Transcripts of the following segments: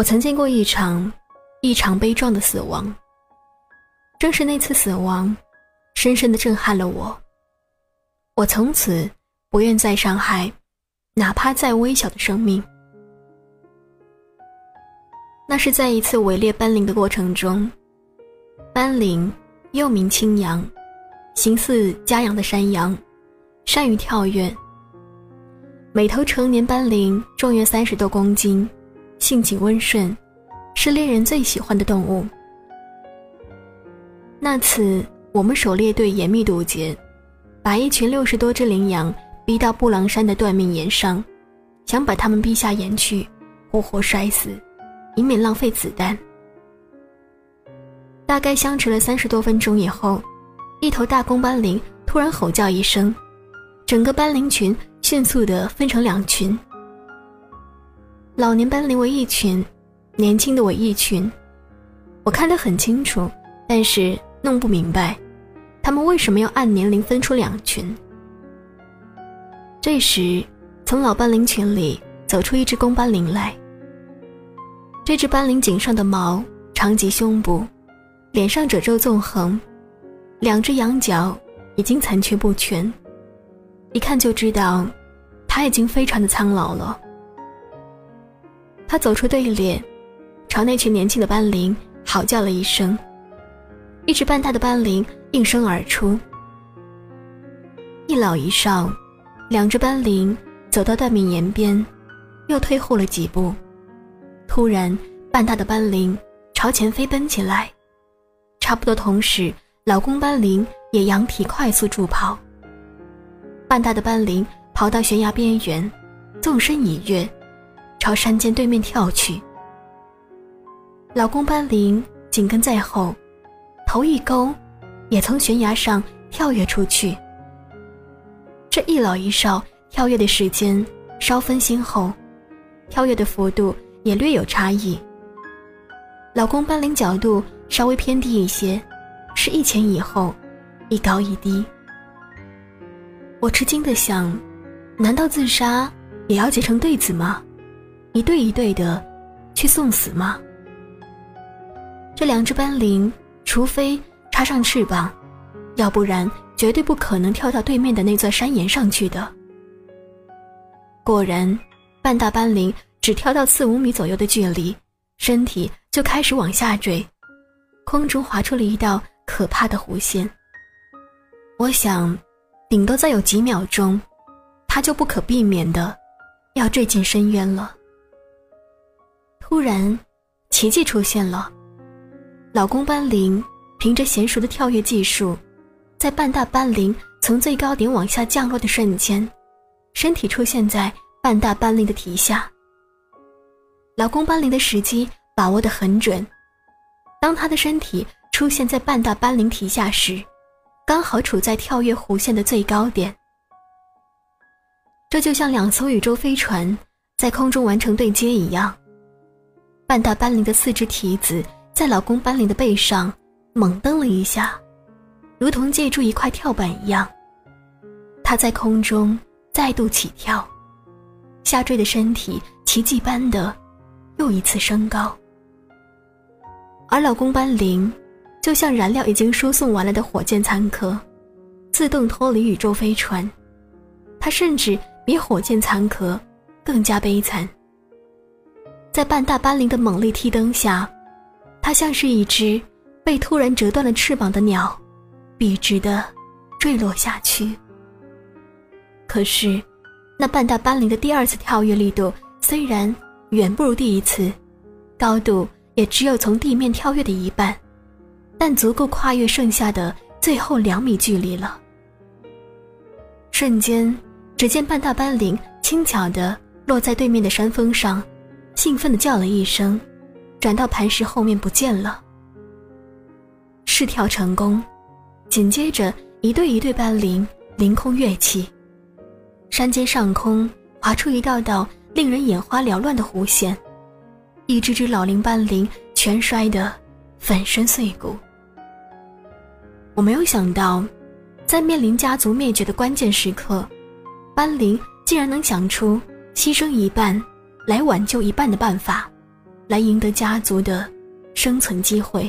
我曾见过一场异常悲壮的死亡，正是那次死亡，深深的震撼了我。我从此不愿再伤害，哪怕再微小的生命。那是在一次围猎斑羚的过程中，斑羚又名青羊，形似家养的山羊，善于跳跃。每头成年斑羚重约三十多公斤。性情温顺，是猎人最喜欢的动物。那次我们狩猎队严密堵截，把一群六十多只羚羊逼到布朗山的断命岩上，想把它们逼下岩去，活活摔死，以免浪费子弹。大概相持了三十多分钟以后，一头大公斑羚突然吼叫一声，整个斑羚群迅速地分成两群。老年斑羚为一群，年轻的为一群。我看得很清楚，但是弄不明白，他们为什么要按年龄分出两群。这时，从老斑羚群里走出一只公斑羚来。这只斑羚颈上的毛长及胸部，脸上褶皱纵横，两只羊角已经残缺不全，一看就知道，它已经非常的苍老了。他走出队列，朝那群年轻的斑羚嚎叫了一声。一只半大的斑羚应声而出。一老一少，两只斑羚走到断命岩边，又退后了几步。突然，半大的斑羚朝前飞奔起来。差不多同时，老公斑羚也扬蹄快速助跑。半大的斑羚跑到悬崖边缘，纵身一跃。朝山间对面跳去，老公斑羚紧跟在后，头一勾，也从悬崖上跳跃出去。这一老一少跳跃的时间稍分先后，跳跃的幅度也略有差异。老公斑羚角度稍微偏低一些，是一前一后，一高一低。我吃惊的想：难道自杀也要结成对子吗？一对一对的去送死吗？这两只斑羚，除非插上翅膀，要不然绝对不可能跳到对面的那座山岩上去的。果然，半大斑羚只跳到四五米左右的距离，身体就开始往下坠，空中划出了一道可怕的弧线。我想，顶多再有几秒钟，它就不可避免的要坠进深渊了。突然，奇迹出现了。老公斑羚凭着娴熟的跳跃技术，在半大斑羚从最高点往下降落的瞬间，身体出现在半大斑羚的蹄下。老公斑羚的时机把握得很准，当他的身体出现在半大斑羚蹄下时，刚好处在跳跃弧线的最高点。这就像两艘宇宙飞船在空中完成对接一样。半大斑羚的四只蹄子在老公斑羚的背上猛蹬了一下，如同借助一块跳板一样。它在空中再度起跳，下坠的身体奇迹般的又一次升高。而老公斑羚就像燃料已经输送完了的火箭残壳，自动脱离宇宙飞船。它甚至比火箭残壳更加悲惨。在半大斑羚的猛力踢蹬下，它像是一只被突然折断了翅膀的鸟，笔直的坠落下去。可是，那半大斑羚的第二次跳跃力度虽然远不如第一次，高度也只有从地面跳跃的一半，但足够跨越剩下的最后两米距离了。瞬间，只见半大斑羚轻巧地落在对面的山峰上。兴奋地叫了一声，转到磐石后面不见了。试跳成功，紧接着一对一对斑羚凌空跃起，山间上空划出一道道令人眼花缭乱的弧线，一只只老龄斑羚全摔得粉身碎骨。我没有想到，在面临家族灭绝的关键时刻，斑羚竟然能想出牺牲一半。来挽救一半的办法，来赢得家族的生存机会。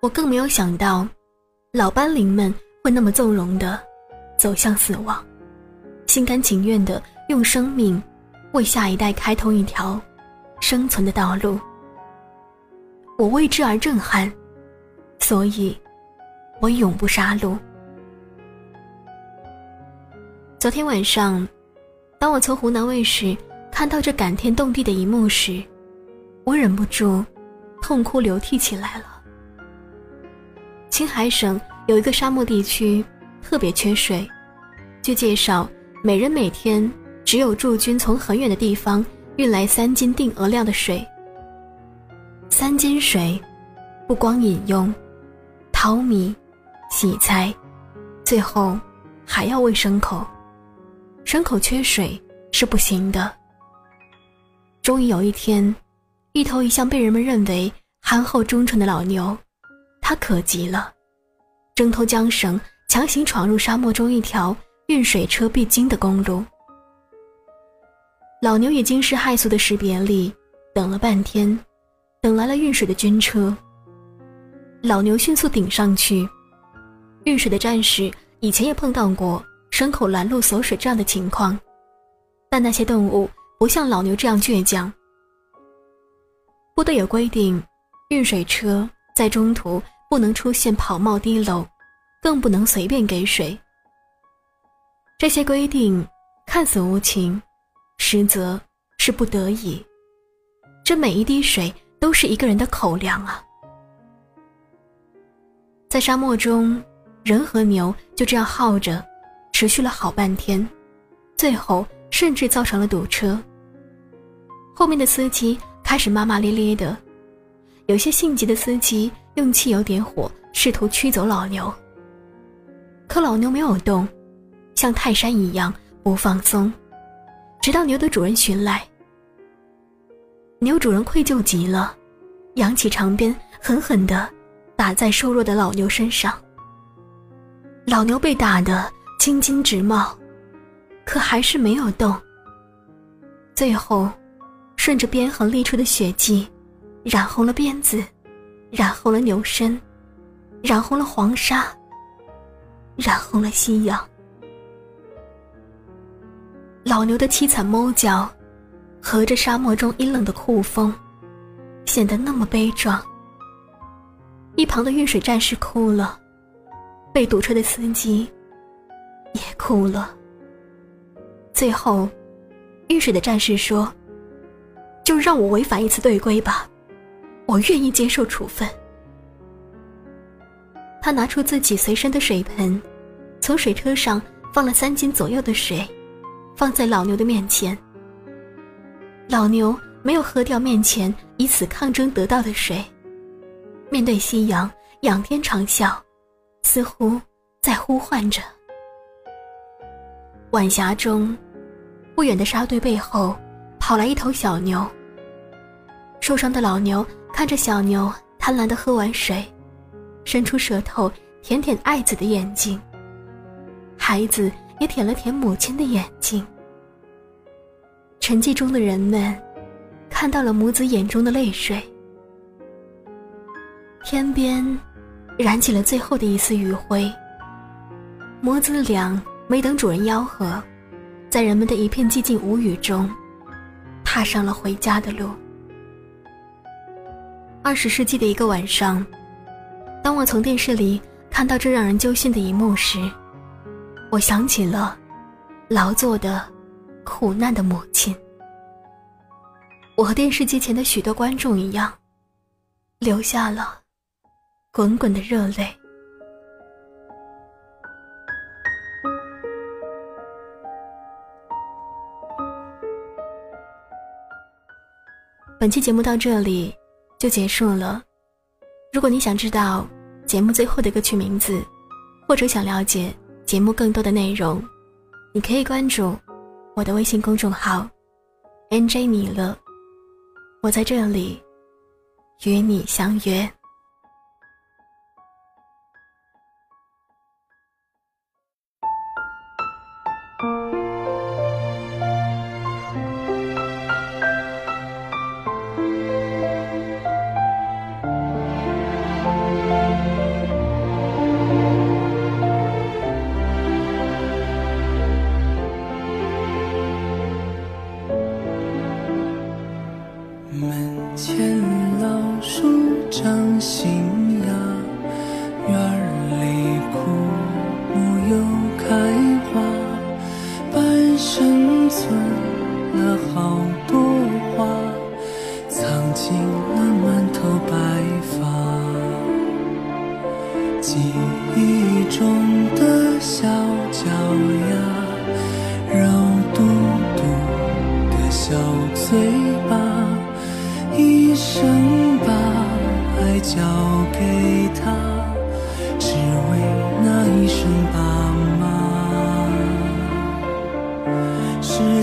我更没有想到，老班灵们会那么纵容的走向死亡，心甘情愿的用生命为下一代开通一条生存的道路。我为之而震撼，所以，我永不杀戮。昨天晚上，当我从湖南卫视看到这感天动地的一幕时，我忍不住痛哭流涕起来了。青海省有一个沙漠地区特别缺水，据介绍，每人每天只有驻军从很远的地方运来三斤定额量的水。三斤水，不光饮用，淘米、洗菜，最后还要喂牲口。牲口缺水是不行的。终于有一天，一头一向被人们认为憨厚忠诚的老牛，它可急了，挣脱缰绳，强行闯入沙漠中一条运水车必经的公路。老牛也惊世骇俗的识别力，等了半天，等来了运水的军车。老牛迅速顶上去，运水的战士以前也碰到过。牲口拦路锁水这样的情况，但那些动物不像老牛这样倔强。部队有规定，运水车在中途不能出现跑冒滴漏，更不能随便给水。这些规定看似无情，实则是不得已。这每一滴水都是一个人的口粮啊！在沙漠中，人和牛就这样耗着。持续了好半天，最后甚至造成了堵车。后面的司机开始骂骂咧咧的，有些性急的司机用汽油点火，试图驱走老牛。可老牛没有动，像泰山一样不放松，直到牛的主人寻来。牛主人愧疚极了，扬起长鞭，狠狠地打在瘦弱的老牛身上。老牛被打得。青筋直冒，可还是没有动。最后，顺着鞭痕沥出的血迹，染红了鞭子，染红了牛身，染红了黄沙，染红了夕阳。老牛的凄惨哞叫，和着沙漠中阴冷的酷风，显得那么悲壮。一旁的运水战士哭了，被堵车的司机。也哭了。最后，遇水的战士说：“就让我违反一次队规吧，我愿意接受处分。”他拿出自己随身的水盆，从水车上放了三斤左右的水，放在老牛的面前。老牛没有喝掉面前以此抗争得到的水，面对夕阳，仰天长啸，似乎在呼唤着。晚霞中，不远的沙堆背后，跑来一头小牛。受伤的老牛看着小牛贪婪的喝完水，伸出舌头舔舔爱子的眼睛。孩子也舔了舔母亲的眼睛。沉寂中的人们，看到了母子眼中的泪水。天边，燃起了最后的一丝余晖。母子俩。没等主人吆喝，在人们的一片寂静无语中，踏上了回家的路。二十世纪的一个晚上，当我从电视里看到这让人揪心的一幕时，我想起了劳作的、苦难的母亲。我和电视机前的许多观众一样，流下了滚滚的热泪。本期节目到这里就结束了。如果你想知道节目最后的歌曲名字，或者想了解节目更多的内容，你可以关注我的微信公众号 “nj 米勒”，我在这里与你相约。心。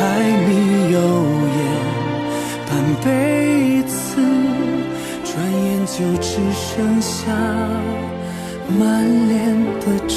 柴米油盐半辈子，转眼就只剩下满脸的皱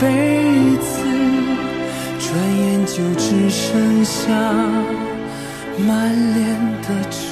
辈子，转眼就只剩下满脸的愁。